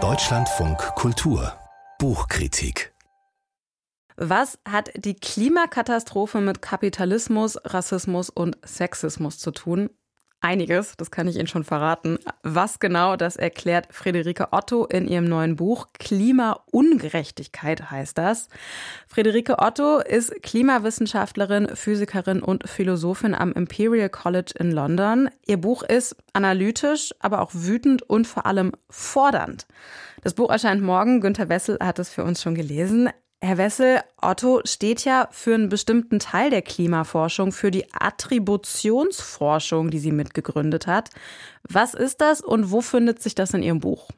Deutschlandfunk Kultur Buchkritik was hat die Klimakatastrophe mit Kapitalismus, Rassismus und Sexismus zu tun? Einiges, das kann ich Ihnen schon verraten. Was genau, das erklärt Friederike Otto in ihrem neuen Buch. Klimaungerechtigkeit heißt das. Friederike Otto ist Klimawissenschaftlerin, Physikerin und Philosophin am Imperial College in London. Ihr Buch ist analytisch, aber auch wütend und vor allem fordernd. Das Buch erscheint morgen. Günter Wessel hat es für uns schon gelesen. Herr Wessel, Otto steht ja für einen bestimmten Teil der Klimaforschung, für die Attributionsforschung, die sie mitgegründet hat. Was ist das und wo findet sich das in Ihrem Buch?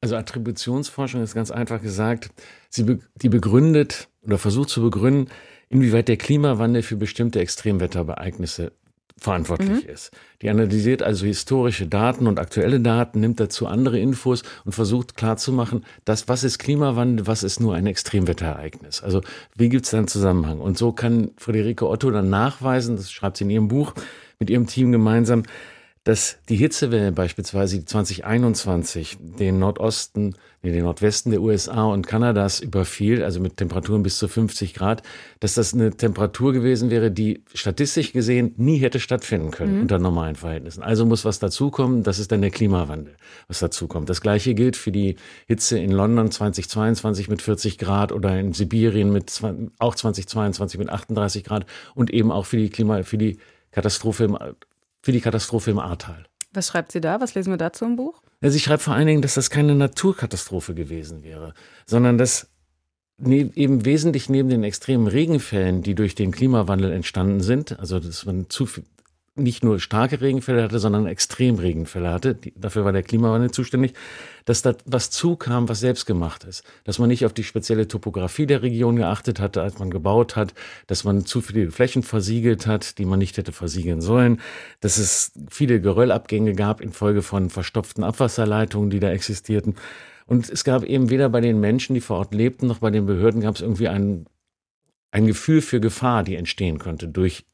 Also Attributionsforschung ist ganz einfach gesagt, sie be die begründet oder versucht zu begründen, inwieweit der Klimawandel für bestimmte Extremwetterereignisse verantwortlich mhm. ist. Die analysiert also historische Daten und aktuelle Daten, nimmt dazu andere Infos und versucht klarzumachen, dass was ist Klimawandel, was ist nur ein Extremwetterereignis. Also wie gibt es da einen Zusammenhang? Und so kann Friederike Otto dann nachweisen, das schreibt sie in ihrem Buch mit ihrem Team gemeinsam, dass die Hitzewelle beispielsweise 2021 den Nordosten, nee, den Nordwesten der USA und Kanadas überfiel, also mit Temperaturen bis zu 50 Grad, dass das eine Temperatur gewesen wäre, die statistisch gesehen nie hätte stattfinden können mhm. unter normalen Verhältnissen. Also muss was dazukommen, das ist dann der Klimawandel, was dazukommt. Das gleiche gilt für die Hitze in London 2022 mit 40 Grad oder in Sibirien mit auch 2022 mit 38 Grad und eben auch für die Klima, für die Katastrophe im für die Katastrophe im Ahrtal. Was schreibt sie da? Was lesen wir dazu im Buch? Ja, sie schreibt vor allen Dingen, dass das keine Naturkatastrophe gewesen wäre, sondern dass ne, eben wesentlich neben den extremen Regenfällen, die durch den Klimawandel entstanden sind, also dass man zu viel, nicht nur starke Regenfälle hatte, sondern Extremregenfälle hatte. Dafür war der Klimawandel zuständig, dass da was zukam, was selbstgemacht ist. Dass man nicht auf die spezielle Topografie der Region geachtet hatte, als man gebaut hat, dass man zu viele Flächen versiegelt hat, die man nicht hätte versiegeln sollen, dass es viele Geröllabgänge gab infolge von verstopften Abwasserleitungen, die da existierten. Und es gab eben weder bei den Menschen, die vor Ort lebten, noch bei den Behörden gab es irgendwie ein, ein Gefühl für Gefahr, die entstehen könnte durch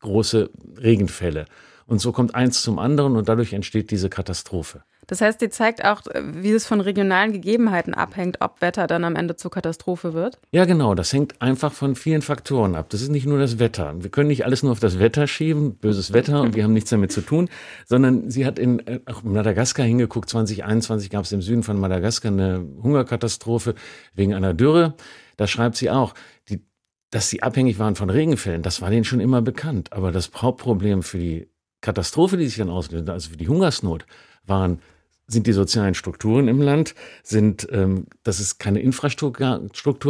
große Regenfälle. Und so kommt eins zum anderen und dadurch entsteht diese Katastrophe. Das heißt, die zeigt auch, wie es von regionalen Gegebenheiten abhängt, ob Wetter dann am Ende zur Katastrophe wird? Ja, genau. Das hängt einfach von vielen Faktoren ab. Das ist nicht nur das Wetter. Wir können nicht alles nur auf das Wetter schieben, böses Wetter und wir haben nichts damit zu tun, sondern sie hat in, äh, auch in Madagaskar hingeguckt. 2021 gab es im Süden von Madagaskar eine Hungerkatastrophe wegen einer Dürre. Da schreibt sie auch, die dass sie abhängig waren von Regenfällen, das war denen schon immer bekannt. Aber das Hauptproblem für die Katastrophe, die sich dann ausgelöst hat, also für die Hungersnot, waren sind die sozialen Strukturen im Land, sind, ähm, dass es keine Infrastruktur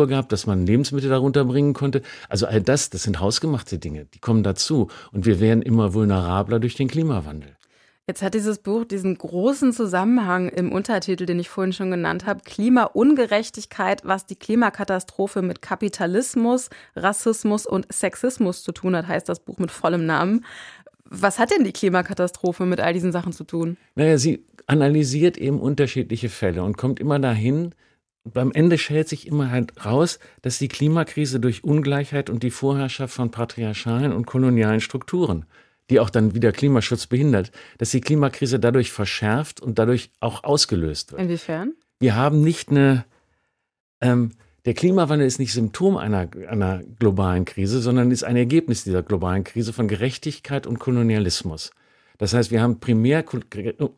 gab, dass man Lebensmittel darunter bringen konnte. Also all das, das sind hausgemachte Dinge, die kommen dazu. Und wir werden immer vulnerabler durch den Klimawandel. Jetzt hat dieses Buch diesen großen Zusammenhang im Untertitel, den ich vorhin schon genannt habe, Klimaungerechtigkeit, was die Klimakatastrophe mit Kapitalismus, Rassismus und Sexismus zu tun hat, heißt das Buch mit vollem Namen. Was hat denn die Klimakatastrophe mit all diesen Sachen zu tun? Naja, sie analysiert eben unterschiedliche Fälle und kommt immer dahin, beim Ende schält sich immer halt raus, dass die Klimakrise durch Ungleichheit und die Vorherrschaft von patriarchalen und kolonialen Strukturen die auch dann wieder Klimaschutz behindert, dass die Klimakrise dadurch verschärft und dadurch auch ausgelöst wird. Inwiefern? Wir haben nicht eine, ähm, der Klimawandel ist nicht Symptom einer, einer globalen Krise, sondern ist ein Ergebnis dieser globalen Krise von Gerechtigkeit und Kolonialismus. Das heißt, wir haben primär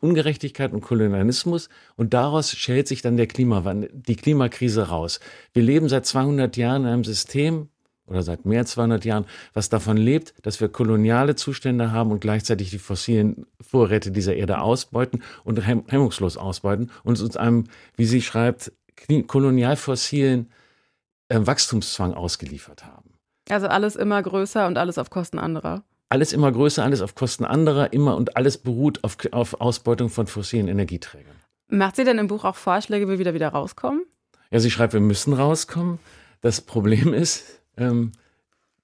Ungerechtigkeit und Kolonialismus und daraus schält sich dann der Klimawandel, die Klimakrise raus. Wir leben seit 200 Jahren in einem System, oder seit mehr als 200 Jahren, was davon lebt, dass wir koloniale Zustände haben und gleichzeitig die fossilen Vorräte dieser Erde ausbeuten und hemmungslos ausbeuten und uns einem, wie sie schreibt, kolonial-fossilen äh, Wachstumszwang ausgeliefert haben. Also alles immer größer und alles auf Kosten anderer. Alles immer größer, alles auf Kosten anderer, immer und alles beruht auf, auf Ausbeutung von fossilen Energieträgern. Macht sie denn im Buch auch Vorschläge, wie wir wieder wieder rauskommen? Ja, sie schreibt, wir müssen rauskommen. Das Problem ist, ähm,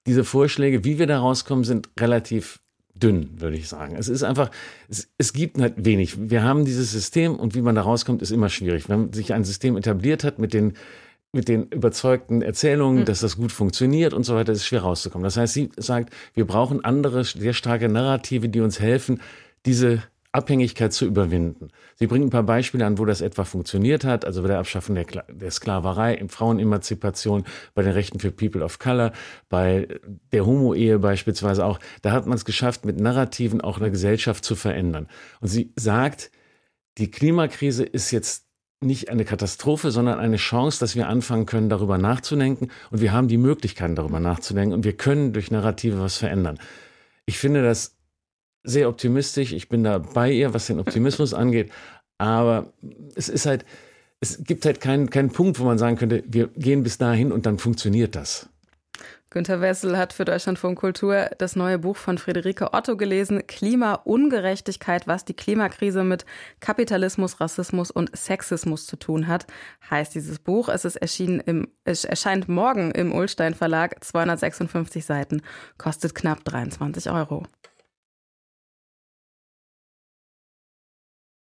diese Vorschläge, wie wir da rauskommen, sind relativ dünn, würde ich sagen. Es ist einfach, es, es, gibt halt wenig. Wir haben dieses System und wie man da rauskommt, ist immer schwierig. Wenn sich ein System etabliert hat mit den mit den überzeugten Erzählungen, mhm. dass das gut funktioniert und so weiter, ist schwer rauszukommen. Das heißt, sie sagt, wir brauchen andere, sehr starke Narrative, die uns helfen, diese Abhängigkeit zu überwinden. Sie bringt ein paar Beispiele an, wo das etwa funktioniert hat, also bei der Abschaffung der, der Sklaverei, in Frauenemanzipation, bei den Rechten für People of Color, bei der Homo-Ehe beispielsweise auch. Da hat man es geschafft, mit Narrativen auch eine Gesellschaft zu verändern. Und sie sagt, die Klimakrise ist jetzt nicht eine Katastrophe, sondern eine Chance, dass wir anfangen können, darüber nachzudenken. Und wir haben die Möglichkeiten, darüber nachzudenken. Und wir können durch Narrative was verändern. Ich finde das sehr optimistisch. Ich bin da bei ihr, was den Optimismus angeht. Aber es ist halt, es gibt halt keinen, keinen Punkt, wo man sagen könnte, wir gehen bis dahin und dann funktioniert das. Günter Wessel hat für Deutschlandfunk Kultur das neue Buch von Friederike Otto gelesen, Klimaungerechtigkeit, was die Klimakrise mit Kapitalismus, Rassismus und Sexismus zu tun hat, heißt dieses Buch. Es ist erschienen im, es erscheint morgen im Ulstein Verlag, 256 Seiten, kostet knapp 23 Euro.